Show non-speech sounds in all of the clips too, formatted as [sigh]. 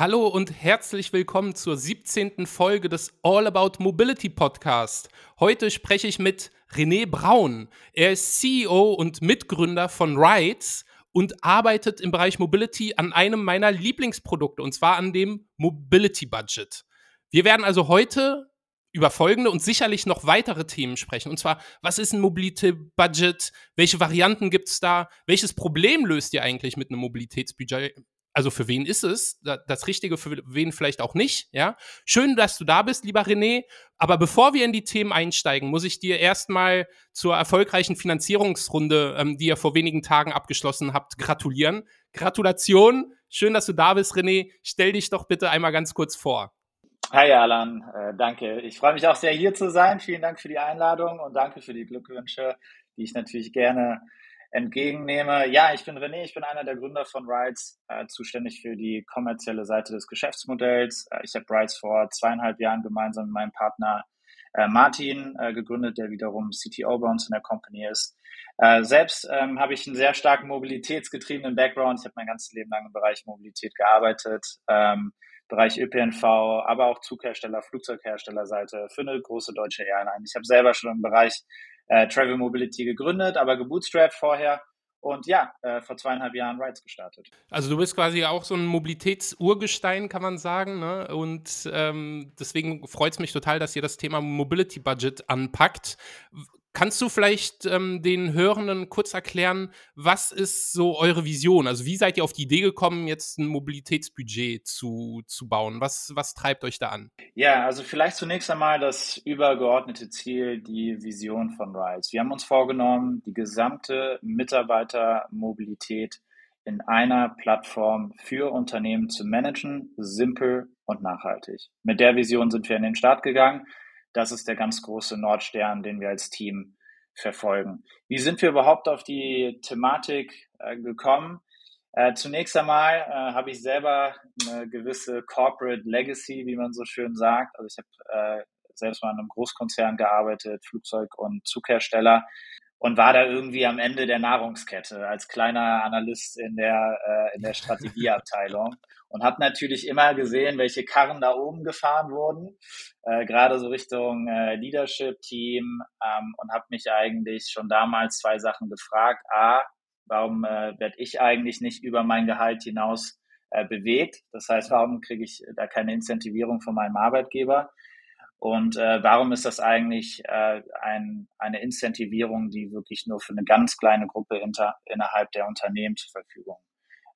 Hallo und herzlich willkommen zur 17. Folge des All About Mobility Podcast. Heute spreche ich mit René Braun. Er ist CEO und Mitgründer von Rides und arbeitet im Bereich Mobility an einem meiner Lieblingsprodukte und zwar an dem Mobility Budget. Wir werden also heute über folgende und sicherlich noch weitere Themen sprechen. Und zwar, was ist ein Mobility Budget? Welche Varianten gibt es da? Welches Problem löst ihr eigentlich mit einem Mobilitätsbudget? Also für wen ist es? Das Richtige für wen vielleicht auch nicht, ja? Schön, dass du da bist, lieber René. Aber bevor wir in die Themen einsteigen, muss ich dir erstmal zur erfolgreichen Finanzierungsrunde, ähm, die ihr vor wenigen Tagen abgeschlossen habt, gratulieren. Gratulation. Schön, dass du da bist, René. Stell dich doch bitte einmal ganz kurz vor. Hi Alan, äh, danke. Ich freue mich auch sehr hier zu sein. Vielen Dank für die Einladung und danke für die Glückwünsche, die ich natürlich gerne entgegennehme. Ja, ich bin René, ich bin einer der Gründer von Rides, äh, zuständig für die kommerzielle Seite des Geschäftsmodells. Äh, ich habe Rides vor zweieinhalb Jahren gemeinsam mit meinem Partner äh, Martin äh, gegründet, der wiederum CTO bei uns in der Company ist. Äh, selbst ähm, habe ich einen sehr starken mobilitätsgetriebenen Background. Ich habe mein ganzes Leben lang im Bereich Mobilität gearbeitet. Ähm, Bereich ÖPNV, aber auch Zughersteller, Flugzeugherstellerseite für eine große deutsche Airline. Ich habe selber schon im Bereich äh, Travel Mobility gegründet, aber gebootstrapped vorher und ja, äh, vor zweieinhalb Jahren Rides gestartet. Also du bist quasi auch so ein Mobilitätsurgestein, kann man sagen. Ne? Und ähm, deswegen freut es mich total, dass ihr das Thema Mobility Budget anpackt. Kannst du vielleicht ähm, den Hörenden kurz erklären, was ist so eure Vision? Also wie seid ihr auf die Idee gekommen, jetzt ein Mobilitätsbudget zu, zu bauen? Was, was treibt euch da an? Ja, also vielleicht zunächst einmal das übergeordnete Ziel, die Vision von RISE. Wir haben uns vorgenommen, die gesamte Mitarbeitermobilität in einer Plattform für Unternehmen zu managen, simpel und nachhaltig. Mit der Vision sind wir in den Start gegangen das ist der ganz große Nordstern, den wir als Team verfolgen. Wie sind wir überhaupt auf die Thematik äh, gekommen? Äh, zunächst einmal äh, habe ich selber eine gewisse Corporate Legacy, wie man so schön sagt. Also ich habe äh, selbst mal in einem Großkonzern gearbeitet, Flugzeug- und Zughersteller und war da irgendwie am Ende der Nahrungskette als kleiner Analyst in der, äh, in der Strategieabteilung [laughs] und habe natürlich immer gesehen, welche Karren da oben gefahren wurden, äh, gerade so Richtung äh, Leadership-Team ähm, und habe mich eigentlich schon damals zwei Sachen gefragt. A, warum äh, werde ich eigentlich nicht über mein Gehalt hinaus äh, bewegt? Das heißt, warum kriege ich da keine Incentivierung von meinem Arbeitgeber? Und äh, warum ist das eigentlich äh, ein, eine Incentivierung, die wirklich nur für eine ganz kleine Gruppe inter, innerhalb der Unternehmen zur Verfügung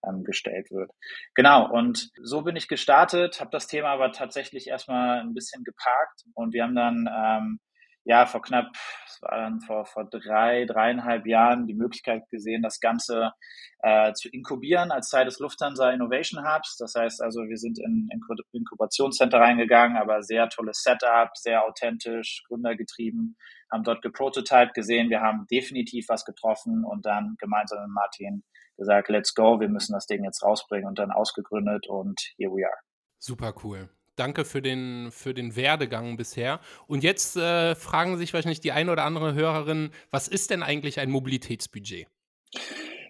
ähm, gestellt wird? Genau, und so bin ich gestartet, habe das Thema aber tatsächlich erstmal ein bisschen geparkt und wir haben dann ähm, ja vor knapp, es war dann vor, vor drei, dreieinhalb Jahren die Möglichkeit gesehen, das Ganze äh, zu inkubieren als Teil des Lufthansa Innovation Hubs. Das heißt also, wir sind in, in Inkubationscenter reingegangen, aber sehr tolles Setup, sehr authentisch, gründergetrieben, haben dort geprototyped gesehen, wir haben definitiv was getroffen und dann gemeinsam mit Martin gesagt, let's go, wir müssen das Ding jetzt rausbringen und dann ausgegründet und here we are. Super cool. Danke für den, für den Werdegang bisher. Und jetzt äh, fragen sich wahrscheinlich die eine oder andere Hörerin, was ist denn eigentlich ein Mobilitätsbudget?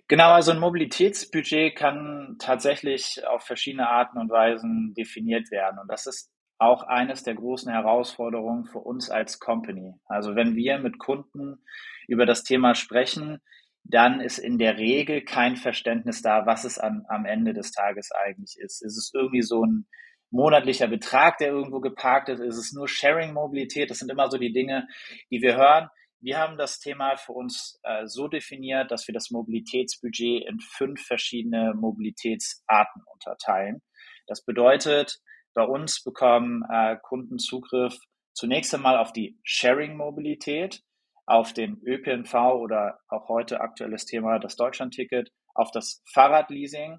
Genau, also ein Mobilitätsbudget kann tatsächlich auf verschiedene Arten und Weisen definiert werden. Und das ist auch eines der großen Herausforderungen für uns als Company. Also wenn wir mit Kunden über das Thema sprechen, dann ist in der Regel kein Verständnis da, was es an, am Ende des Tages eigentlich ist. Ist es irgendwie so ein monatlicher Betrag, der irgendwo geparkt ist? Ist es nur Sharing-Mobilität? Das sind immer so die Dinge, die wir hören. Wir haben das Thema für uns äh, so definiert, dass wir das Mobilitätsbudget in fünf verschiedene Mobilitätsarten unterteilen. Das bedeutet, bei uns bekommen äh, Kunden Zugriff zunächst einmal auf die Sharing-Mobilität, auf den ÖPNV oder auch heute aktuelles Thema das Deutschlandticket, auf das Fahrradleasing,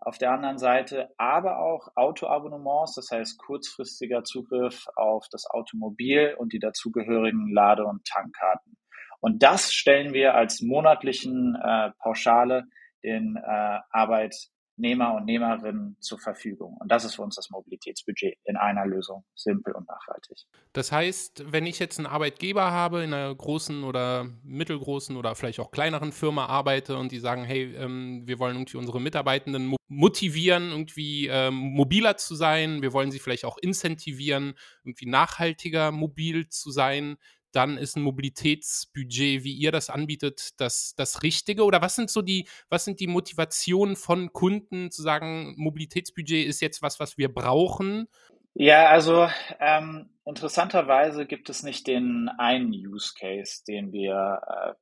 auf der anderen Seite aber auch Autoabonnements, das heißt kurzfristiger Zugriff auf das Automobil und die dazugehörigen Lade- und Tankkarten. Und das stellen wir als monatlichen äh, Pauschale den äh, Arbeit, Nehmer und Nehmerinnen zur Verfügung. Und das ist für uns das Mobilitätsbudget in einer Lösung, simpel und nachhaltig. Das heißt, wenn ich jetzt einen Arbeitgeber habe, in einer großen oder mittelgroßen oder vielleicht auch kleineren Firma arbeite und die sagen, hey, ähm, wir wollen irgendwie unsere Mitarbeitenden motivieren, irgendwie ähm, mobiler zu sein, wir wollen sie vielleicht auch incentivieren, irgendwie nachhaltiger mobil zu sein, dann ist ein Mobilitätsbudget, wie ihr das anbietet, das, das Richtige? Oder was sind so die, was sind die Motivationen von Kunden zu sagen, Mobilitätsbudget ist jetzt was, was wir brauchen? Ja, also ähm, interessanterweise gibt es nicht den einen Use Case, den wir äh,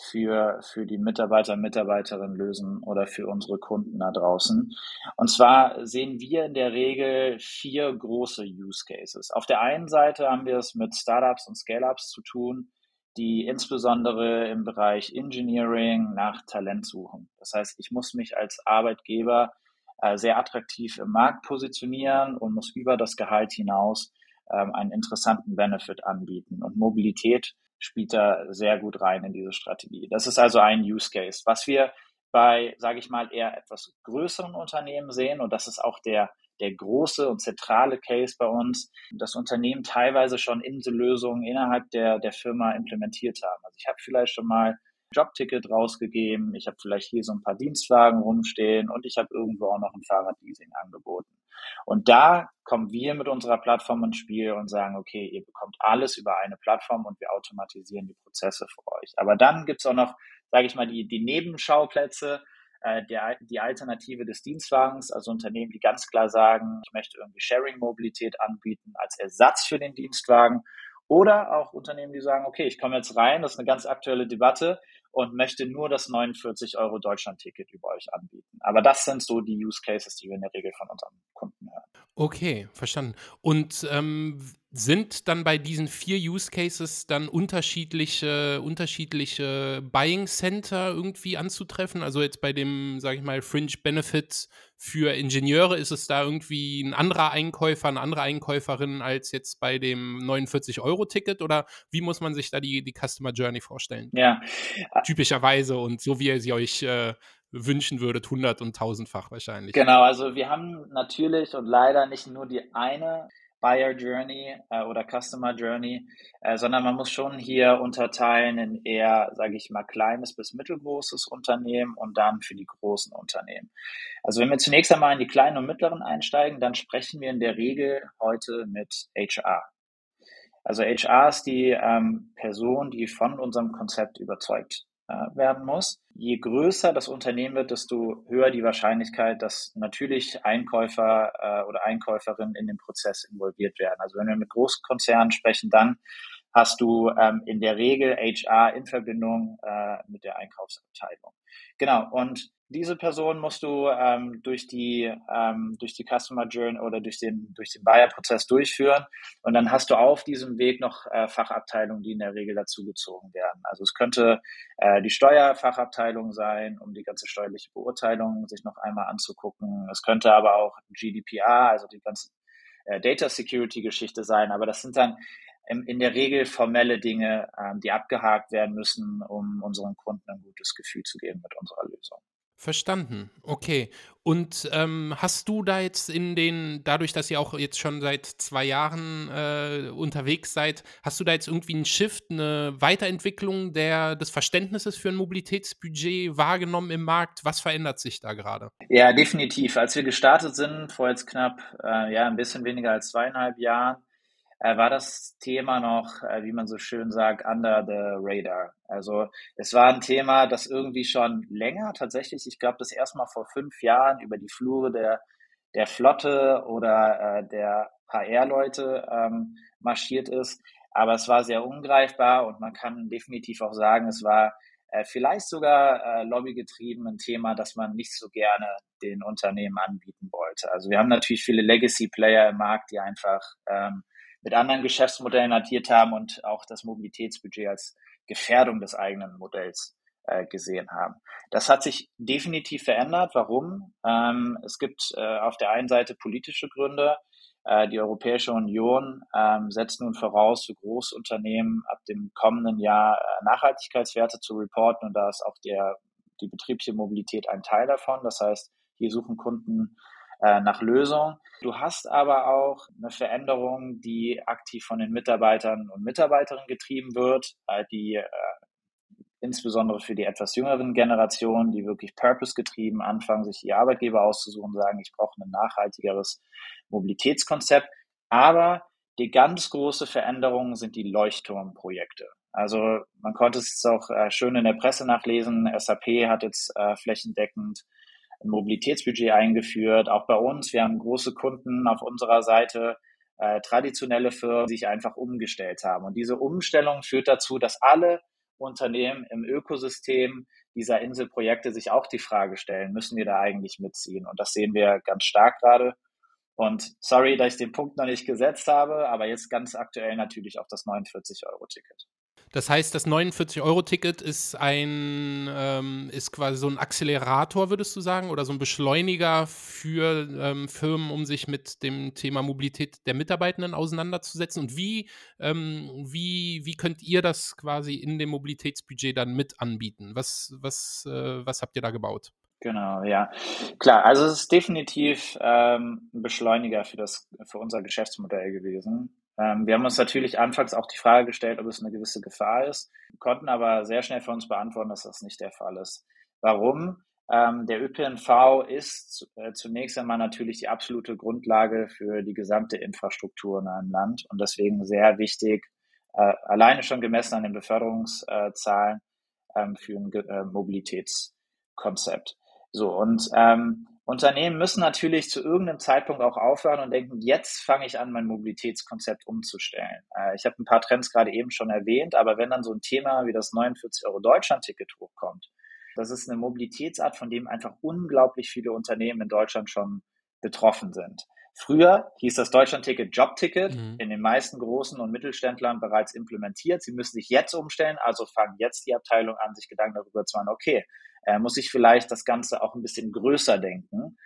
für, für die Mitarbeiter, Mitarbeiterinnen lösen oder für unsere Kunden da draußen. Und zwar sehen wir in der Regel vier große Use Cases. Auf der einen Seite haben wir es mit Startups und Scale-Ups zu tun, die insbesondere im Bereich Engineering nach Talent suchen. Das heißt, ich muss mich als Arbeitgeber äh, sehr attraktiv im Markt positionieren und muss über das Gehalt hinaus ähm, einen interessanten Benefit anbieten. Und Mobilität spielt da sehr gut rein in diese Strategie. Das ist also ein Use Case. Was wir bei, sage ich mal, eher etwas größeren Unternehmen sehen, und das ist auch der, der große und zentrale Case bei uns, dass Unternehmen teilweise schon Insellösungen innerhalb der, der Firma implementiert haben. Also ich habe vielleicht schon mal Jobticket rausgegeben, ich habe vielleicht hier so ein paar Dienstwagen rumstehen und ich habe irgendwo auch noch ein Fahrradleasing angeboten. Und da kommen wir mit unserer Plattform ins Spiel und sagen, okay, ihr bekommt alles über eine Plattform und wir automatisieren die Prozesse für euch. Aber dann gibt's auch noch, sage ich mal, die, die Nebenschauplätze, äh, der, die Alternative des Dienstwagens, also Unternehmen, die ganz klar sagen, ich möchte irgendwie Sharing-Mobilität anbieten als Ersatz für den Dienstwagen. Oder auch Unternehmen, die sagen, okay, ich komme jetzt rein, das ist eine ganz aktuelle Debatte und möchte nur das 49 Euro Deutschland-Ticket über euch anbieten. Aber das sind so die Use Cases, die wir in der Regel von unseren Kunden hören. Okay, verstanden. Und ähm, sind dann bei diesen vier Use Cases dann unterschiedliche, unterschiedliche Buying Center irgendwie anzutreffen? Also jetzt bei dem, sage ich mal, Fringe Benefit für Ingenieure ist es da irgendwie ein anderer Einkäufer, eine andere Einkäuferin als jetzt bei dem 49-Euro-Ticket? Oder wie muss man sich da die, die Customer Journey vorstellen? Ja. Typischerweise und so wie ihr sie euch äh, wünschen würdet, hundert- und tausendfach wahrscheinlich. Genau, also wir haben natürlich und leider nicht nur die eine Buyer Journey äh, oder Customer Journey, äh, sondern man muss schon hier unterteilen in eher, sage ich mal, kleines bis mittelgroßes Unternehmen und dann für die großen Unternehmen. Also wenn wir zunächst einmal in die kleinen und mittleren einsteigen, dann sprechen wir in der Regel heute mit HR. Also HR ist die ähm, Person, die von unserem Konzept überzeugt werden muss. Je größer das Unternehmen wird, desto höher die Wahrscheinlichkeit, dass natürlich Einkäufer äh, oder Einkäuferinnen in den Prozess involviert werden. Also wenn wir mit Großkonzernen sprechen, dann hast du ähm, in der Regel HR in Verbindung äh, mit der Einkaufsabteilung. Genau, und diese Person musst du ähm, durch die ähm, durch die Customer Journey oder durch den durch den Buyer-Prozess durchführen und dann hast du auf diesem Weg noch äh, Fachabteilungen, die in der Regel dazugezogen werden. Also es könnte äh, die Steuerfachabteilung sein, um die ganze steuerliche Beurteilung sich noch einmal anzugucken. Es könnte aber auch GDPR, also die ganze äh, Data Security Geschichte sein. Aber das sind dann in der Regel formelle Dinge, ähm, die abgehakt werden müssen, um unseren Kunden ein gutes Gefühl zu geben mit unserer Lösung. Verstanden. Okay. Und ähm, hast du da jetzt in den, dadurch, dass ihr auch jetzt schon seit zwei Jahren äh, unterwegs seid, hast du da jetzt irgendwie einen Shift, eine Weiterentwicklung der, des Verständnisses für ein Mobilitätsbudget wahrgenommen im Markt? Was verändert sich da gerade? Ja, definitiv. Als wir gestartet sind, vor jetzt knapp äh, ja, ein bisschen weniger als zweieinhalb Jahren, äh, war das Thema noch, äh, wie man so schön sagt, under the radar. Also es war ein Thema, das irgendwie schon länger tatsächlich, ich glaube, das erstmal vor fünf Jahren über die Flure der, der Flotte oder äh, der HR-Leute ähm, marschiert ist. Aber es war sehr ungreifbar und man kann definitiv auch sagen, es war äh, vielleicht sogar äh, lobbygetrieben ein Thema, das man nicht so gerne den Unternehmen anbieten wollte. Also wir haben natürlich viele Legacy-Player im Markt, die einfach ähm, mit anderen Geschäftsmodellen agiert haben und auch das Mobilitätsbudget als Gefährdung des eigenen Modells äh, gesehen haben. Das hat sich definitiv verändert. Warum? Ähm, es gibt äh, auf der einen Seite politische Gründe. Äh, die Europäische Union ähm, setzt nun voraus, für Großunternehmen ab dem kommenden Jahr äh, Nachhaltigkeitswerte zu reporten und da ist auch der, die betriebliche Mobilität ein Teil davon. Das heißt, Hier suchen Kunden äh, nach Lösungen. Du hast aber auch eine Veränderung, die aktiv von den Mitarbeitern und Mitarbeiterinnen getrieben wird, äh, die äh, insbesondere für die etwas jüngeren Generationen, die wirklich purpose-getrieben anfangen, sich ihr Arbeitgeber auszusuchen, sagen, ich brauche ein nachhaltigeres Mobilitätskonzept. Aber die ganz große Veränderung sind die Leuchtturmprojekte. Also man konnte es auch äh, schön in der Presse nachlesen. SAP hat jetzt flächendeckend ein Mobilitätsbudget eingeführt. Auch bei uns, wir haben große Kunden auf unserer Seite, äh, traditionelle Firmen, die sich einfach umgestellt haben. Und diese Umstellung führt dazu, dass alle Unternehmen im Ökosystem dieser Inselprojekte sich auch die Frage stellen, müssen wir da eigentlich mitziehen? Und das sehen wir ganz stark gerade. Und sorry, dass ich den Punkt noch nicht gesetzt habe, aber jetzt ganz aktuell natürlich auch das 49-Euro-Ticket. Das heißt, das 49-Euro-Ticket ist ein, ähm, ist quasi so ein Accelerator, würdest du sagen, oder so ein Beschleuniger für ähm, Firmen, um sich mit dem Thema Mobilität der Mitarbeitenden auseinanderzusetzen. Und wie, ähm, wie, wie könnt ihr das quasi in dem Mobilitätsbudget dann mit anbieten? Was, was, äh, was habt ihr da gebaut? Genau, ja. Klar, also es ist definitiv ähm, ein Beschleuniger für das, für unser Geschäftsmodell gewesen. Ähm, wir haben uns natürlich anfangs auch die Frage gestellt, ob es eine gewisse Gefahr ist, konnten aber sehr schnell für uns beantworten, dass das nicht der Fall ist. Warum? Ähm, der ÖPNV ist äh, zunächst einmal natürlich die absolute Grundlage für die gesamte Infrastruktur in einem Land und deswegen sehr wichtig, äh, alleine schon gemessen an den Beförderungszahlen ähm, für ein äh, Mobilitätskonzept. So, und ähm, Unternehmen müssen natürlich zu irgendeinem Zeitpunkt auch aufhören und denken, jetzt fange ich an, mein Mobilitätskonzept umzustellen. Äh, ich habe ein paar Trends gerade eben schon erwähnt, aber wenn dann so ein Thema wie das 49 Euro Deutschland-Ticket hochkommt, das ist eine Mobilitätsart, von dem einfach unglaublich viele Unternehmen in Deutschland schon betroffen sind. Früher hieß das Deutschland-Ticket Jobticket, mhm. in den meisten großen und Mittelständlern bereits implementiert. Sie müssen sich jetzt umstellen, also fangen jetzt die Abteilung an, sich Gedanken darüber zu machen, okay, äh, muss ich vielleicht das Ganze auch ein bisschen größer denken.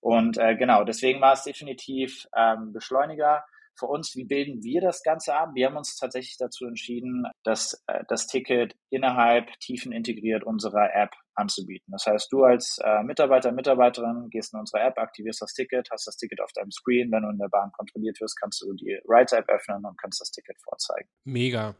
Und äh, genau, deswegen war es definitiv ähm, Beschleuniger für uns. Wie bilden wir das Ganze ab? Wir haben uns tatsächlich dazu entschieden, das, äh, das Ticket innerhalb tiefen integriert unserer App anzubieten. Das heißt, du als äh, Mitarbeiter, Mitarbeiterin gehst in unsere App, aktivierst das Ticket, hast das Ticket auf deinem Screen. Wenn du in der Bahn kontrolliert wirst, kannst du die Rides-App öffnen und kannst das Ticket vorzeigen. Mega.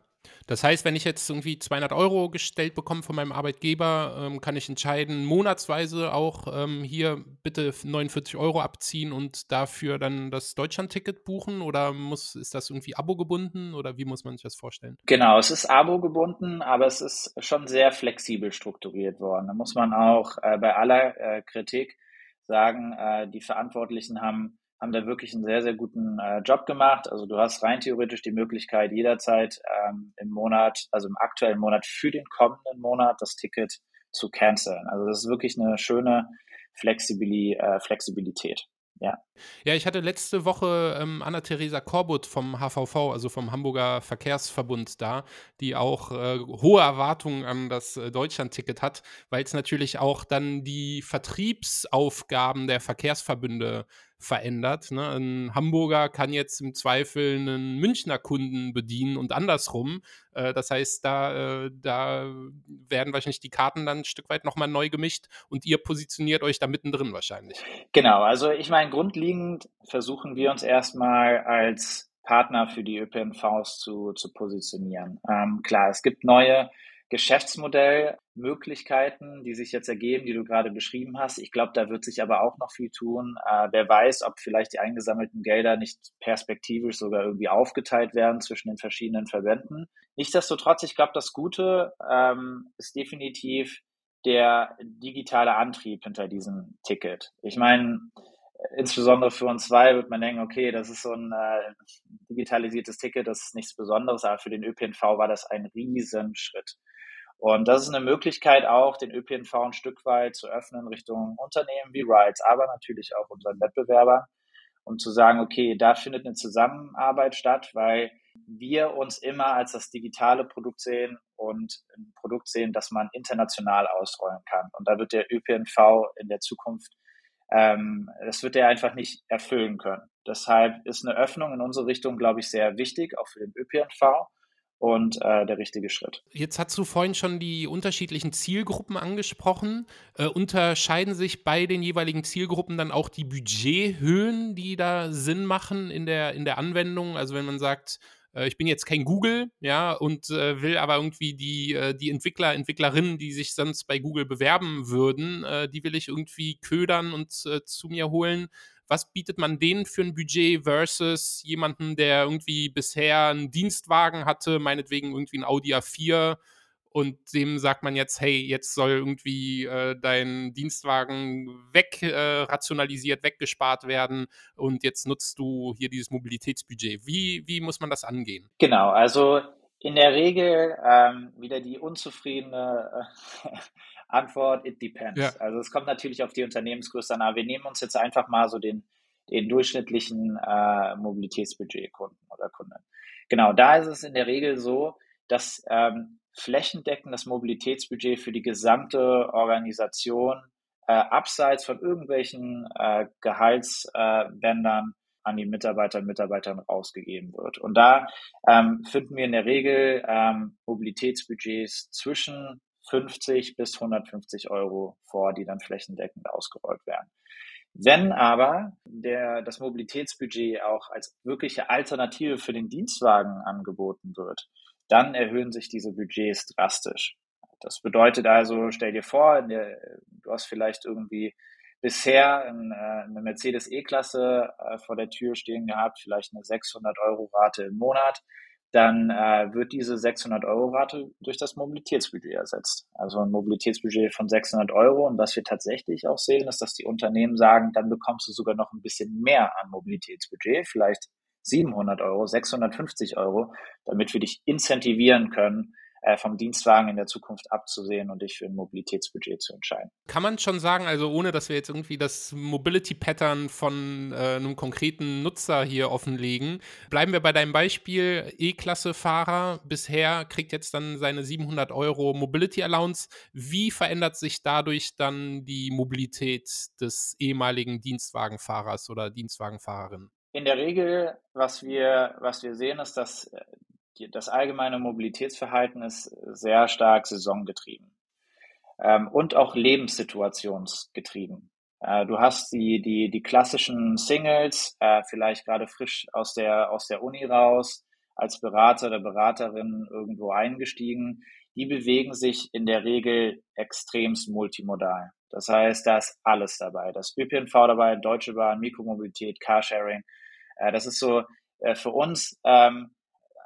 Das heißt, wenn ich jetzt irgendwie 200 Euro gestellt bekomme von meinem Arbeitgeber, ähm, kann ich entscheiden, monatsweise auch ähm, hier bitte 49 Euro abziehen und dafür dann das Deutschland-Ticket buchen oder muss, ist das irgendwie Abo gebunden oder wie muss man sich das vorstellen? Genau, es ist Abo gebunden, aber es ist schon sehr flexibel strukturiert worden. Da muss man auch äh, bei aller äh, Kritik sagen, äh, die Verantwortlichen haben haben da wirklich einen sehr, sehr guten äh, Job gemacht. Also du hast rein theoretisch die Möglichkeit, jederzeit ähm, im Monat, also im aktuellen Monat für den kommenden Monat das Ticket zu canceln. Also das ist wirklich eine schöne Flexibili äh, Flexibilität. Ja. Ja, ich hatte letzte Woche ähm, Anna-Theresa Korbut vom HVV, also vom Hamburger Verkehrsverbund da, die auch äh, hohe Erwartungen an das äh, Deutschland-Ticket hat, weil es natürlich auch dann die Vertriebsaufgaben der Verkehrsverbünde verändert. Ne? Ein Hamburger kann jetzt im Zweifel einen Münchner Kunden bedienen und andersrum. Äh, das heißt, da, äh, da werden wahrscheinlich die Karten dann ein Stück weit nochmal neu gemischt und ihr positioniert euch da mittendrin wahrscheinlich. Genau, also ich meine, grundlegend versuchen wir uns erstmal als Partner für die ÖPNVs zu, zu positionieren. Ähm, klar, es gibt neue Geschäftsmodellmöglichkeiten, die sich jetzt ergeben, die du gerade beschrieben hast. Ich glaube, da wird sich aber auch noch viel tun. Äh, wer weiß, ob vielleicht die eingesammelten Gelder nicht perspektivisch sogar irgendwie aufgeteilt werden zwischen den verschiedenen Verbänden. Nichtsdestotrotz, ich glaube, das Gute ähm, ist definitiv der digitale Antrieb hinter diesem Ticket. Ich meine, insbesondere für uns zwei wird man denken, okay, das ist so ein äh, digitalisiertes Ticket, das ist nichts Besonderes, aber für den ÖPNV war das ein Riesenschritt. Und das ist eine Möglichkeit auch, den ÖPNV ein Stück weit zu öffnen Richtung Unternehmen wie Rides, aber natürlich auch unseren Wettbewerbern, um zu sagen, okay, da findet eine Zusammenarbeit statt, weil wir uns immer als das digitale Produkt sehen und ein Produkt sehen, das man international ausrollen kann. Und da wird der ÖPNV in der Zukunft, ähm, das wird er einfach nicht erfüllen können. Deshalb ist eine Öffnung in unsere Richtung, glaube ich, sehr wichtig, auch für den ÖPNV. Und äh, der richtige Schritt. Jetzt hast du vorhin schon die unterschiedlichen Zielgruppen angesprochen. Äh, unterscheiden sich bei den jeweiligen Zielgruppen dann auch die Budgethöhen, die da Sinn machen in der, in der Anwendung? Also wenn man sagt, äh, ich bin jetzt kein Google, ja, und äh, will aber irgendwie die, äh, die Entwickler, Entwicklerinnen, die sich sonst bei Google bewerben würden, äh, die will ich irgendwie ködern und zu mir holen was bietet man denen für ein Budget versus jemanden, der irgendwie bisher einen Dienstwagen hatte, meinetwegen irgendwie ein Audi A4 und dem sagt man jetzt, hey, jetzt soll irgendwie äh, dein Dienstwagen wegrationalisiert, äh, weggespart werden und jetzt nutzt du hier dieses Mobilitätsbudget. Wie, wie muss man das angehen? Genau, also in der Regel ähm, wieder die unzufriedene [laughs] Antwort, it depends. Ja. Also es kommt natürlich auf die Unternehmensgröße an, aber wir nehmen uns jetzt einfach mal so den, den durchschnittlichen äh, Mobilitätsbudget-Kunden oder Kunden. Genau, da ist es in der Regel so, dass ähm, flächendeckend das Mobilitätsbudget für die gesamte Organisation äh, abseits von irgendwelchen äh, Gehaltsbändern an die Mitarbeiter und Mitarbeiterinnen rausgegeben wird. Und da ähm, finden wir in der Regel ähm, Mobilitätsbudgets zwischen 50 bis 150 Euro vor, die dann flächendeckend ausgerollt werden. Wenn aber der, das Mobilitätsbudget auch als wirkliche Alternative für den Dienstwagen angeboten wird, dann erhöhen sich diese Budgets drastisch. Das bedeutet also, stell dir vor, du hast vielleicht irgendwie bisher eine Mercedes E-Klasse äh, vor der Tür stehen gehabt, vielleicht eine 600 Euro Rate im Monat dann äh, wird diese 600 Euro Rate durch das Mobilitätsbudget ersetzt. Also ein Mobilitätsbudget von 600 Euro. Und was wir tatsächlich auch sehen, ist, dass die Unternehmen sagen, dann bekommst du sogar noch ein bisschen mehr an Mobilitätsbudget, vielleicht 700 Euro, 650 Euro, damit wir dich incentivieren können, vom Dienstwagen in der Zukunft abzusehen und dich für ein Mobilitätsbudget zu entscheiden. Kann man schon sagen, also ohne dass wir jetzt irgendwie das Mobility-Pattern von äh, einem konkreten Nutzer hier offenlegen, bleiben wir bei deinem Beispiel E-Klasse-Fahrer. Bisher kriegt jetzt dann seine 700 Euro Mobility Allowance. Wie verändert sich dadurch dann die Mobilität des ehemaligen Dienstwagenfahrers oder Dienstwagenfahrerin? In der Regel, was wir, was wir sehen, ist, dass äh, das allgemeine Mobilitätsverhalten ist sehr stark saisongetrieben ähm, und auch lebenssituationsgetrieben. Äh, du hast die, die, die klassischen Singles, äh, vielleicht gerade frisch aus der, aus der Uni raus, als Berater oder Beraterin irgendwo eingestiegen. Die bewegen sich in der Regel extremst multimodal. Das heißt, da ist alles dabei. Das ÖPNV dabei, Deutsche Bahn, Mikromobilität, Carsharing. Äh, das ist so äh, für uns ähm,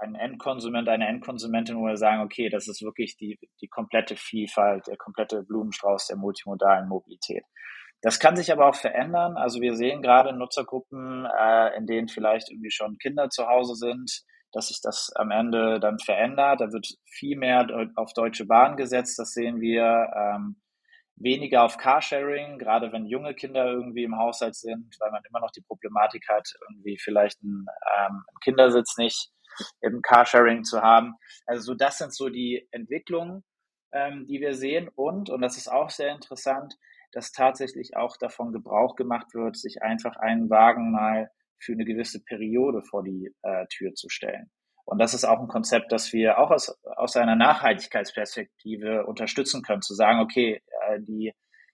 ein Endkonsument, eine Endkonsumentin, wo wir sagen, okay, das ist wirklich die, die komplette Vielfalt, der komplette Blumenstrauß der multimodalen Mobilität. Das kann sich aber auch verändern. Also wir sehen gerade Nutzergruppen, äh, in denen vielleicht irgendwie schon Kinder zu Hause sind, dass sich das am Ende dann verändert. Da wird viel mehr auf Deutsche Bahn gesetzt. Das sehen wir ähm, weniger auf Carsharing, gerade wenn junge Kinder irgendwie im Haushalt sind, weil man immer noch die Problematik hat, irgendwie vielleicht einen, ähm, einen Kindersitz nicht im Carsharing zu haben. Also so das sind so die Entwicklungen, ähm, die wir sehen und, und das ist auch sehr interessant, dass tatsächlich auch davon Gebrauch gemacht wird, sich einfach einen Wagen mal für eine gewisse Periode vor die äh, Tür zu stellen. Und das ist auch ein Konzept, das wir auch aus, aus einer Nachhaltigkeitsperspektive unterstützen können, zu sagen, okay, äh, die,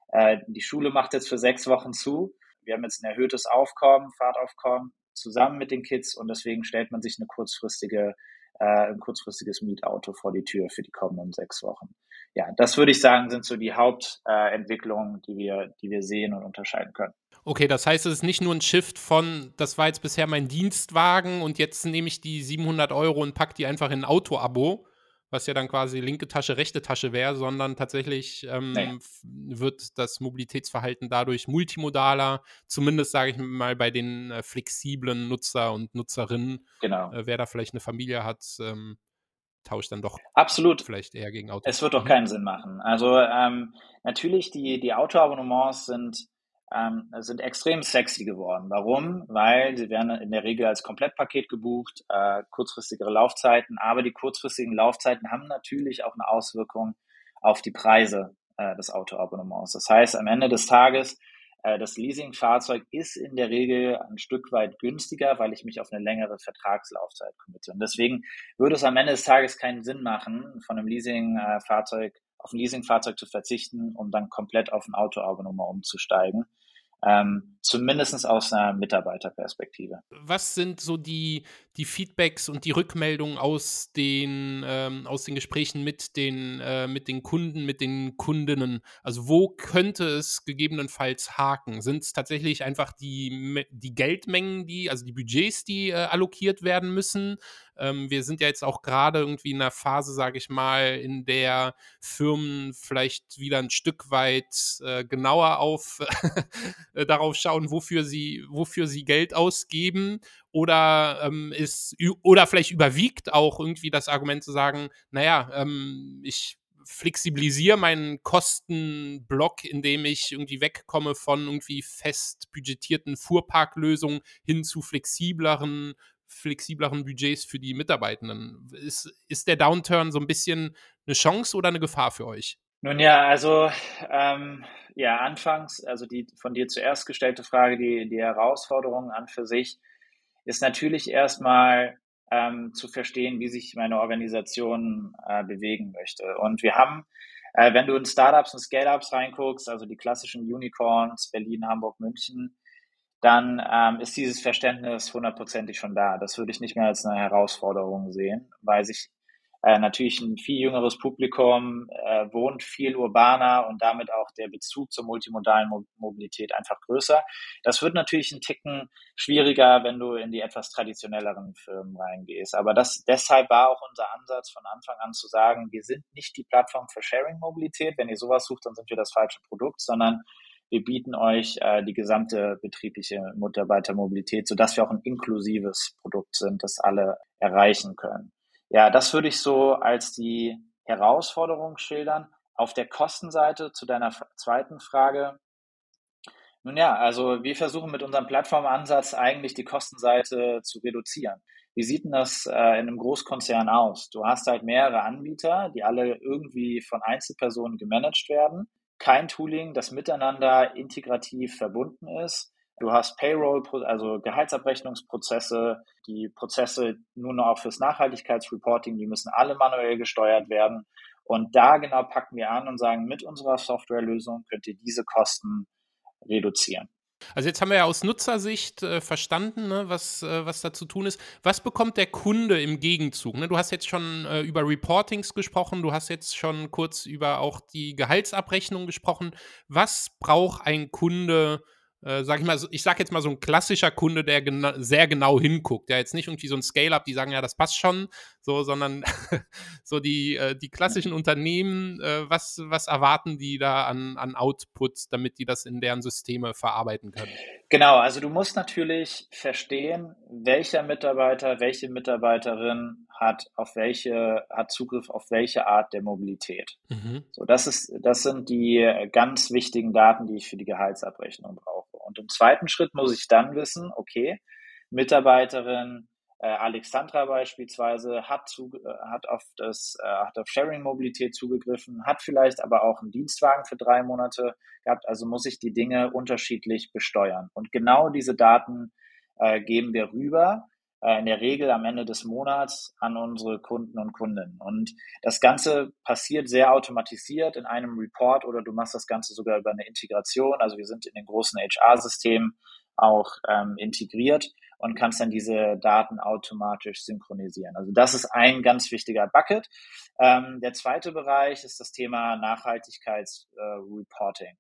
äh, die Schule macht jetzt für sechs Wochen zu, wir haben jetzt ein erhöhtes Aufkommen, Fahrtaufkommen, zusammen mit den Kids und deswegen stellt man sich eine kurzfristige, äh, ein kurzfristiges Mietauto vor die Tür für die kommenden sechs Wochen. Ja, das würde ich sagen, sind so die Hauptentwicklungen, äh, die wir, die wir sehen und unterscheiden können. Okay, das heißt, es ist nicht nur ein Shift von, das war jetzt bisher mein Dienstwagen und jetzt nehme ich die 700 Euro und packe die einfach in ein Auto-Abo, was ja dann quasi linke Tasche, rechte Tasche wäre, sondern tatsächlich ähm, nee. wird das Mobilitätsverhalten dadurch multimodaler, zumindest sage ich mal bei den äh, flexiblen Nutzer und Nutzerinnen. Genau. Äh, wer da vielleicht eine Familie hat, ähm, tauscht dann doch Absolut. vielleicht eher gegen Autos. Es wird doch mhm. keinen Sinn machen. Also ähm, natürlich, die, die Autoabonnements sind ähm, sind extrem sexy geworden. Warum? Weil sie werden in der Regel als Komplettpaket gebucht, äh, kurzfristigere Laufzeiten, aber die kurzfristigen Laufzeiten haben natürlich auch eine Auswirkung auf die Preise äh, des Autoabonnements. Das heißt, am Ende des Tages Äh, das Leasingfahrzeug ist in der Regel ein Stück weit günstiger, weil ich mich auf eine längere Vertragslaufzeit committe. Und deswegen würde es am Ende des Tages keinen Sinn machen, von einem Leasingfahrzeug auf ein Leasingfahrzeug zu verzichten, um dann komplett auf ein Autoabonnement umzusteigen ähm, zumindest aus einer Mitarbeiterperspektive. Was sind so die, die Feedbacks und die Rückmeldungen aus den, ähm, aus den Gesprächen mit den, äh, mit den Kunden, mit den Kundinnen? Also wo könnte es gegebenenfalls haken? Sind es tatsächlich einfach die, die Geldmengen, die, also die Budgets, die äh, allokiert werden müssen? Ähm, wir sind ja jetzt auch gerade irgendwie in einer Phase, sage ich mal, in der Firmen vielleicht wieder ein Stück weit äh, genauer auf [laughs] äh, darauf schauen, wofür sie, wofür sie Geld ausgeben. Oder ähm, ist oder vielleicht überwiegt auch irgendwie das Argument zu sagen, naja, ähm, ich flexibilisiere meinen Kostenblock, indem ich irgendwie wegkomme von irgendwie fest budgetierten Fuhrparklösungen hin zu flexibleren flexibleren Budgets für die Mitarbeitenden. Ist, ist der Downturn so ein bisschen eine Chance oder eine Gefahr für euch? Nun ja, also ähm, ja, anfangs, also die von dir zuerst gestellte Frage, die, die Herausforderung an für sich, ist natürlich erstmal ähm, zu verstehen, wie sich meine Organisation äh, bewegen möchte. Und wir haben, äh, wenn du in Startups und Scale-Ups reinguckst, also die klassischen Unicorns, Berlin, Hamburg, München, dann ähm, ist dieses Verständnis hundertprozentig schon da. Das würde ich nicht mehr als eine Herausforderung sehen, weil sich äh, natürlich ein viel jüngeres Publikum äh, wohnt, viel urbaner und damit auch der Bezug zur multimodalen Mo Mobilität einfach größer. Das wird natürlich ein Ticken schwieriger, wenn du in die etwas traditionelleren Firmen reingehst. Aber das deshalb war auch unser Ansatz von Anfang an zu sagen, wir sind nicht die Plattform für Sharing-Mobilität. Wenn ihr sowas sucht, dann sind wir das falsche Produkt, sondern wir bieten euch äh, die gesamte betriebliche Mitarbeitermobilität, sodass wir auch ein inklusives Produkt sind, das alle erreichen können. Ja, das würde ich so als die Herausforderung schildern. Auf der Kostenseite zu deiner zweiten Frage. Nun ja, also wir versuchen mit unserem Plattformansatz eigentlich die Kostenseite zu reduzieren. Wie sieht denn das äh, in einem Großkonzern aus? Du hast halt mehrere Anbieter, die alle irgendwie von Einzelpersonen gemanagt werden kein Tooling, das miteinander integrativ verbunden ist. Du hast Payroll, also Gehaltsabrechnungsprozesse, die Prozesse nur noch fürs Nachhaltigkeitsreporting, die müssen alle manuell gesteuert werden. Und da genau packen wir an und sagen, mit unserer Softwarelösung könnt ihr diese Kosten reduzieren. Also jetzt haben wir ja aus Nutzersicht äh, verstanden, ne, was, äh, was da zu tun ist. Was bekommt der Kunde im Gegenzug? Ne? Du hast jetzt schon äh, über Reportings gesprochen, du hast jetzt schon kurz über auch die Gehaltsabrechnung gesprochen. Was braucht ein Kunde äh, sag ich mal, ich sag jetzt mal so ein klassischer Kunde, der gena sehr genau hinguckt, der jetzt nicht irgendwie so ein Scale-Up, die sagen, ja, das passt schon, so, sondern [laughs] so die, äh, die klassischen Unternehmen, äh, was, was erwarten die da an, an Output, damit die das in deren Systeme verarbeiten können? Genau, also du musst natürlich verstehen, welcher Mitarbeiter, welche Mitarbeiterin hat auf welche, hat Zugriff auf welche Art der Mobilität. Mhm. So, das ist, das sind die ganz wichtigen Daten, die ich für die Gehaltsabrechnung brauche. Und im zweiten Schritt muss ich dann wissen, okay, Mitarbeiterin äh, Alexandra beispielsweise hat, zu, äh, hat auf das äh, hat auf Sharing Mobilität zugegriffen, hat vielleicht aber auch einen Dienstwagen für drei Monate gehabt. Also muss ich die Dinge unterschiedlich besteuern. Und genau diese Daten äh, geben wir rüber in der Regel am Ende des Monats an unsere Kunden und Kundinnen. Und das Ganze passiert sehr automatisiert in einem Report oder du machst das Ganze sogar über eine Integration. Also wir sind in den großen HR-Systemen auch ähm, integriert und kannst dann diese Daten automatisch synchronisieren. Also das ist ein ganz wichtiger Bucket. Ähm, der zweite Bereich ist das Thema Nachhaltigkeitsreporting. Äh,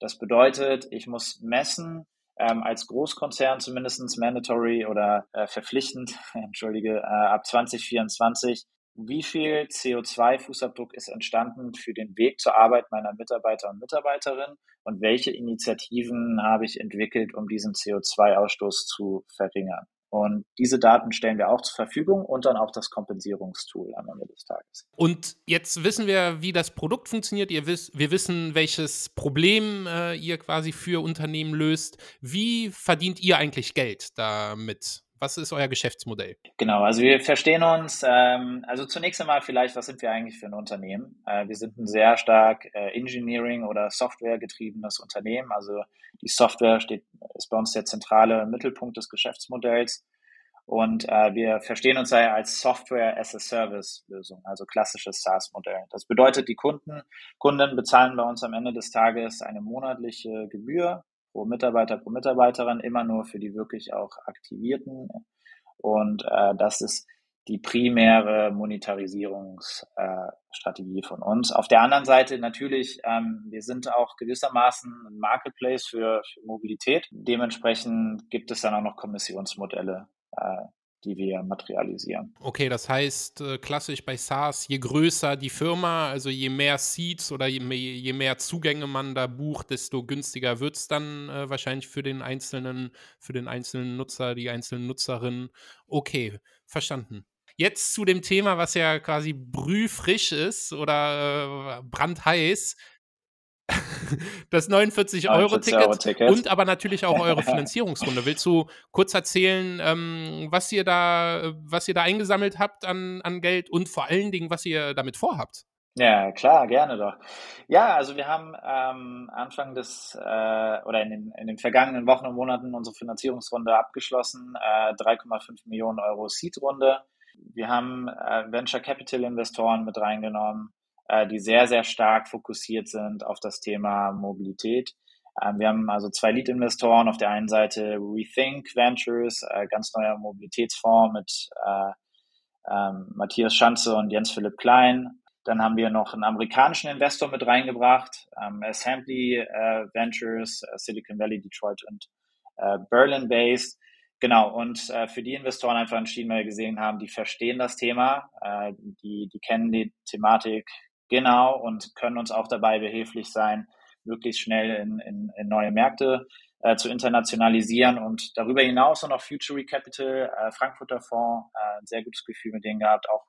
das bedeutet, ich muss messen, ähm, als Großkonzern zumindest mandatory oder äh, verpflichtend, [laughs] entschuldige, äh, ab 2024, wie viel CO2-Fußabdruck ist entstanden für den Weg zur Arbeit meiner Mitarbeiter und Mitarbeiterinnen und welche Initiativen habe ich entwickelt, um diesen CO2-Ausstoß zu verringern. Und diese Daten stellen wir auch zur Verfügung und dann auch das Kompensierungstool am Ende des Tages. Und jetzt wissen wir, wie das Produkt funktioniert. Ihr wisst, wir wissen, welches Problem äh, ihr quasi für Unternehmen löst. Wie verdient ihr eigentlich Geld damit? Was ist euer Geschäftsmodell? Genau, also wir verstehen uns, ähm, also zunächst einmal vielleicht, was sind wir eigentlich für ein Unternehmen? Äh, wir sind ein sehr stark äh, Engineering- oder Software getriebenes Unternehmen. Also die Software steht, ist bei uns der zentrale Mittelpunkt des Geschäftsmodells. Und äh, wir verstehen uns daher als Software as a Service Lösung, also klassisches SaaS-Modell. Das bedeutet, die Kunden, Kunden bezahlen bei uns am Ende des Tages eine monatliche Gebühr pro Mitarbeiter, pro Mitarbeiterin, immer nur für die wirklich auch aktivierten. Und äh, das ist die primäre Monetarisierungsstrategie äh, von uns. Auf der anderen Seite natürlich, ähm, wir sind auch gewissermaßen ein Marketplace für, für Mobilität. Dementsprechend gibt es dann auch noch Kommissionsmodelle, äh, die wir materialisieren. Okay, das heißt äh, klassisch bei SaaS, je größer die Firma, also je mehr Seats oder je mehr, je mehr Zugänge man da bucht, desto günstiger wird es dann äh, wahrscheinlich für den einzelnen, für den einzelnen Nutzer, die einzelnen Nutzerinnen. Okay, verstanden. Jetzt zu dem Thema, was ja quasi brühfrisch ist oder äh, brandheiß [laughs] das 49-Euro-Ticket und aber natürlich auch eure [laughs] Finanzierungsrunde. Willst du kurz erzählen, ähm, was ihr da, was ihr da eingesammelt habt an, an Geld und vor allen Dingen, was ihr damit vorhabt? Ja, klar, gerne doch. Ja, also wir haben ähm, Anfang des äh, oder in den, in den vergangenen Wochen und Monaten unsere Finanzierungsrunde abgeschlossen, äh, 3,5 Millionen Euro Seed-Runde. Wir haben äh, Venture Capital Investoren mit reingenommen äh, die sehr, sehr stark fokussiert sind auf das Thema Mobilität. Ähm, wir haben also zwei Lead-Investoren. Auf der einen Seite Rethink Ventures, äh, ganz neuer Mobilitätsfonds mit äh, ähm, Matthias Schanze und Jens Philipp Klein. Dann haben wir noch einen amerikanischen Investor mit reingebracht, ähm, Assembly äh, Ventures, äh, Silicon Valley, Detroit und äh, Berlin based. Genau, und äh, für die Investoren einfach entschieden, weil wir gesehen haben, die verstehen das Thema, äh, die, die kennen die Thematik Genau, und können uns auch dabei behilflich sein, möglichst schnell in, in, in neue Märkte äh, zu internationalisieren und darüber hinaus noch Future Capital, äh, Frankfurter Fonds, äh, ein sehr gutes Gefühl mit denen gehabt, auch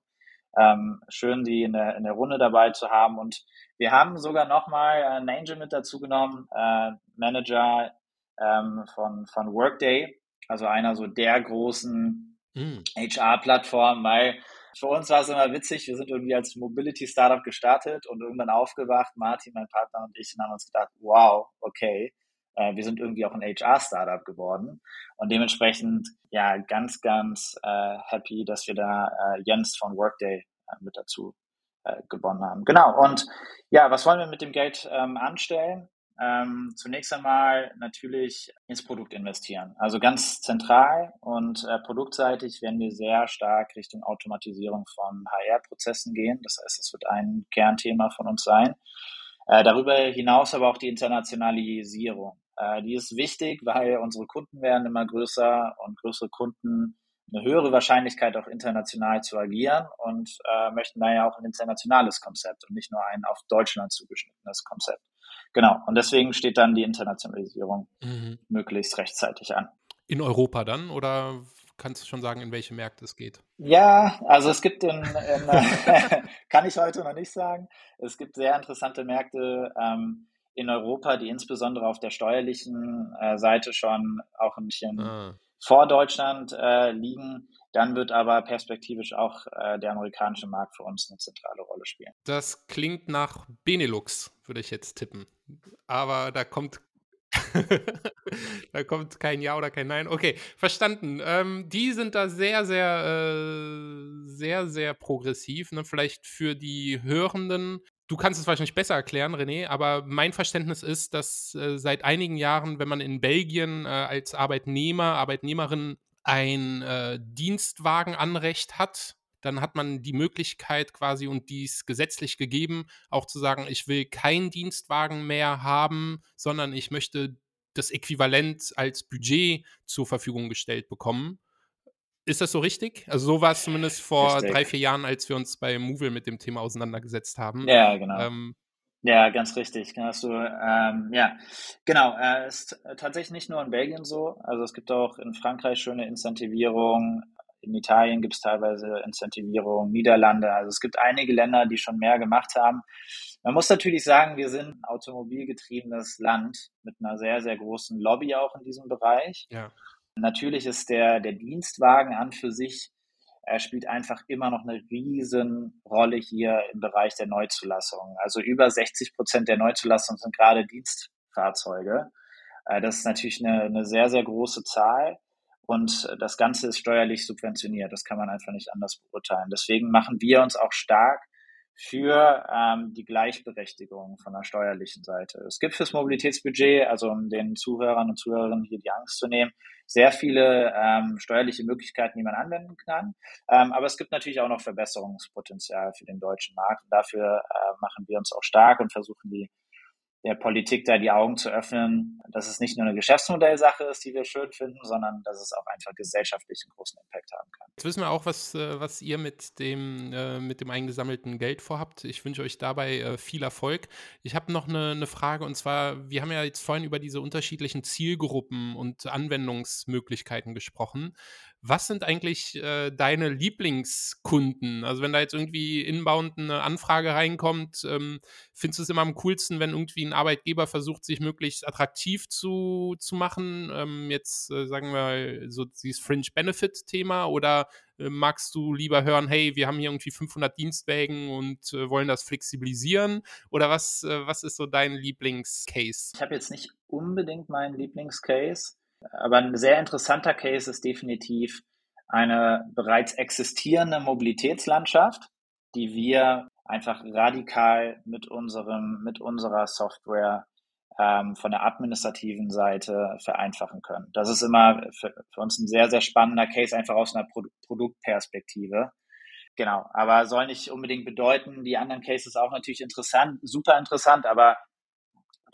ähm, schön, die in der, in der Runde dabei zu haben. Und wir haben sogar nochmal äh, einen Angel mit dazu genommen, äh, Manager ähm, von, von Workday, also einer so der großen mm. HR-Plattform, weil für uns war es immer witzig, wir sind irgendwie als Mobility-Startup gestartet und irgendwann aufgewacht, Martin, mein Partner und ich, und haben uns gedacht, wow, okay, äh, wir sind irgendwie auch ein HR-Startup geworden. Und dementsprechend ja ganz, ganz äh, happy, dass wir da äh, Jens von Workday äh, mit dazu äh, gewonnen haben. Genau, und ja, was wollen wir mit dem Geld ähm, anstellen? Ähm, zunächst einmal natürlich ins Produkt investieren. Also ganz zentral und äh, produktseitig werden wir sehr stark Richtung Automatisierung von HR-Prozessen gehen. Das heißt, es wird ein Kernthema von uns sein. Äh, darüber hinaus aber auch die Internationalisierung. Äh, die ist wichtig, weil unsere Kunden werden immer größer und größere Kunden eine höhere Wahrscheinlichkeit, auch international zu agieren und äh, möchten daher auch ein internationales Konzept und nicht nur ein auf Deutschland zugeschnittenes Konzept. Genau. Und deswegen steht dann die Internationalisierung mhm. möglichst rechtzeitig an. In Europa dann oder kannst du schon sagen, in welche Märkte es geht? Ja, also es gibt in, in [laughs] kann ich heute noch nicht sagen. Es gibt sehr interessante Märkte ähm, in Europa, die insbesondere auf der steuerlichen äh, Seite schon auch ein bisschen ah. vor Deutschland äh, liegen. Dann wird aber perspektivisch auch äh, der amerikanische Markt für uns eine zentrale Rolle spielen. Das klingt nach Benelux, würde ich jetzt tippen. Aber da kommt [laughs] da kommt kein Ja oder kein Nein. Okay, verstanden. Ähm, die sind da sehr, sehr, äh, sehr, sehr progressiv. Ne? Vielleicht für die Hörenden. Du kannst es wahrscheinlich besser erklären, René, aber mein Verständnis ist, dass äh, seit einigen Jahren, wenn man in Belgien äh, als Arbeitnehmer, Arbeitnehmerin ein äh, Dienstwagenanrecht hat, dann hat man die Möglichkeit quasi und dies gesetzlich gegeben, auch zu sagen, ich will keinen Dienstwagen mehr haben, sondern ich möchte das Äquivalent als Budget zur Verfügung gestellt bekommen. Ist das so richtig? Also so war es zumindest vor richtig. drei, vier Jahren, als wir uns bei Movil mit dem Thema auseinandergesetzt haben. Ja, genau. Ähm, ja, ganz richtig. Hast du, ähm, ja, genau. Äh, ist tatsächlich nicht nur in Belgien so. Also es gibt auch in Frankreich schöne Incentivierung. In Italien gibt es teilweise Incentivierung, Niederlande. Also es gibt einige Länder, die schon mehr gemacht haben. Man muss natürlich sagen, wir sind ein automobilgetriebenes Land mit einer sehr, sehr großen Lobby auch in diesem Bereich. Ja. Natürlich ist der, der Dienstwagen an für sich, er spielt einfach immer noch eine riesen Rolle hier im Bereich der Neuzulassung. Also über 60 Prozent der Neuzulassungen sind gerade Dienstfahrzeuge. Äh, das ist natürlich eine, eine sehr, sehr große Zahl. Und das Ganze ist steuerlich subventioniert. Das kann man einfach nicht anders beurteilen. Deswegen machen wir uns auch stark für ähm, die Gleichberechtigung von der steuerlichen Seite. Es gibt fürs Mobilitätsbudget, also um den Zuhörern und Zuhörerinnen hier die Angst zu nehmen, sehr viele ähm, steuerliche Möglichkeiten, die man anwenden kann. Ähm, aber es gibt natürlich auch noch Verbesserungspotenzial für den deutschen Markt. Und dafür äh, machen wir uns auch stark und versuchen die der Politik da die Augen zu öffnen, dass es nicht nur eine Geschäftsmodellsache ist, die wir schön finden, sondern dass es auch einfach gesellschaftlich einen großen Impact haben kann. Jetzt wissen wir auch, was, äh, was ihr mit dem, äh, mit dem eingesammelten Geld vorhabt. Ich wünsche euch dabei äh, viel Erfolg. Ich habe noch eine, eine Frage und zwar, wir haben ja jetzt vorhin über diese unterschiedlichen Zielgruppen und Anwendungsmöglichkeiten gesprochen. Was sind eigentlich äh, deine Lieblingskunden? Also wenn da jetzt irgendwie inbound eine Anfrage reinkommt, ähm, findest du es immer am coolsten, wenn irgendwie ein Arbeitgeber versucht, sich möglichst attraktiv zu, zu machen? Ähm, jetzt äh, sagen wir so dieses Fringe-Benefit-Thema oder äh, magst du lieber hören, hey, wir haben hier irgendwie 500 Dienstwägen und äh, wollen das flexibilisieren? Oder was, äh, was ist so dein Lieblingscase? Ich habe jetzt nicht unbedingt meinen Lieblingscase. Aber ein sehr interessanter Case ist definitiv eine bereits existierende Mobilitätslandschaft, die wir einfach radikal mit unserem, mit unserer Software ähm, von der administrativen Seite vereinfachen können. Das ist immer für, für uns ein sehr, sehr spannender Case, einfach aus einer Pro Produktperspektive. Genau, aber soll nicht unbedingt bedeuten, die anderen Cases auch natürlich interessant, super interessant, aber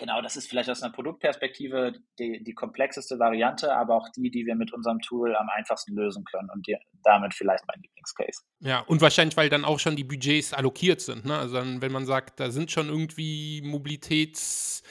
Genau, das ist vielleicht aus einer Produktperspektive die, die komplexeste Variante, aber auch die, die wir mit unserem Tool am einfachsten lösen können und die, damit vielleicht mein Lieblingscase. Ja, und wahrscheinlich, weil dann auch schon die Budgets allokiert sind. Ne? Also dann, wenn man sagt, da sind schon irgendwie Mobilitäts-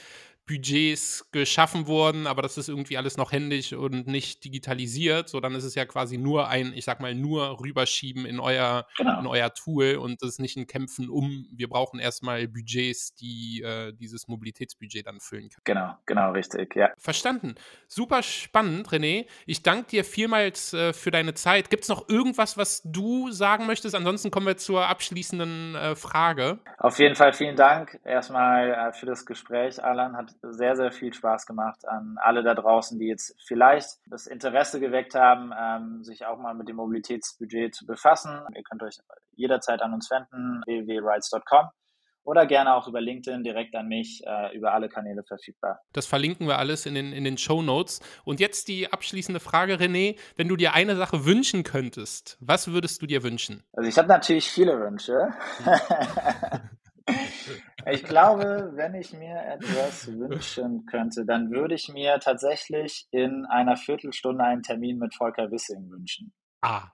Budgets geschaffen wurden, aber das ist irgendwie alles noch händisch und nicht digitalisiert. So, dann ist es ja quasi nur ein, ich sag mal, nur rüberschieben in euer, genau. in euer Tool und das ist nicht ein Kämpfen um. Wir brauchen erstmal Budgets, die äh, dieses Mobilitätsbudget dann füllen können. Genau, genau, richtig, ja. Verstanden. Super spannend, René. Ich danke dir vielmals äh, für deine Zeit. Gibt es noch irgendwas, was du sagen möchtest? Ansonsten kommen wir zur abschließenden äh, Frage. Auf jeden Fall vielen Dank erstmal äh, für das Gespräch, Alan. Hat sehr, sehr viel Spaß gemacht an alle da draußen, die jetzt vielleicht das Interesse geweckt haben, ähm, sich auch mal mit dem Mobilitätsbudget zu befassen. Ihr könnt euch jederzeit an uns wenden, www.rides.com oder gerne auch über LinkedIn direkt an mich, äh, über alle Kanäle verfügbar. Das verlinken wir alles in den, in den Show Notes. Und jetzt die abschließende Frage, René. Wenn du dir eine Sache wünschen könntest, was würdest du dir wünschen? Also ich habe natürlich viele Wünsche. [laughs] Ich glaube, wenn ich mir etwas wünschen könnte, dann würde ich mir tatsächlich in einer Viertelstunde einen Termin mit Volker Wissing wünschen. Ah,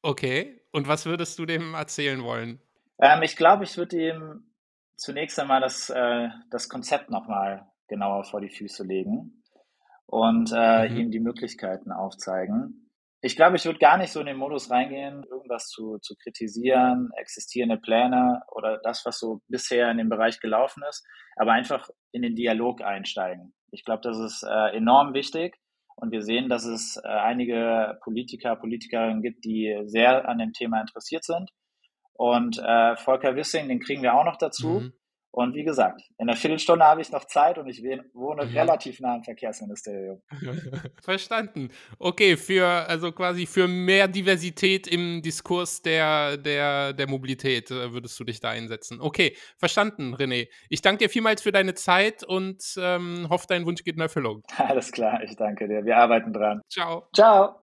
okay. Und was würdest du dem erzählen wollen? Ähm, ich glaube, ich würde ihm zunächst einmal das, äh, das Konzept nochmal genauer vor die Füße legen und äh, mhm. ihm die Möglichkeiten aufzeigen. Ich glaube, ich würde gar nicht so in den Modus reingehen, irgendwas zu, zu kritisieren, existierende Pläne oder das, was so bisher in dem Bereich gelaufen ist, aber einfach in den Dialog einsteigen. Ich glaube, das ist äh, enorm wichtig. Und wir sehen, dass es äh, einige Politiker, Politikerinnen gibt, die sehr an dem Thema interessiert sind. Und äh, Volker Wissing, den kriegen wir auch noch dazu. Mhm. Und wie gesagt, in einer Viertelstunde habe ich noch Zeit und ich wohne ja. relativ nah am Verkehrsministerium. [laughs] Verstanden. Okay, für also quasi für mehr Diversität im Diskurs der, der, der Mobilität äh, würdest du dich da einsetzen. Okay, verstanden, René. Ich danke dir vielmals für deine Zeit und ähm, hoffe, dein Wunsch geht in Erfüllung. [laughs] Alles klar, ich danke dir. Wir arbeiten dran. Ciao. Ciao.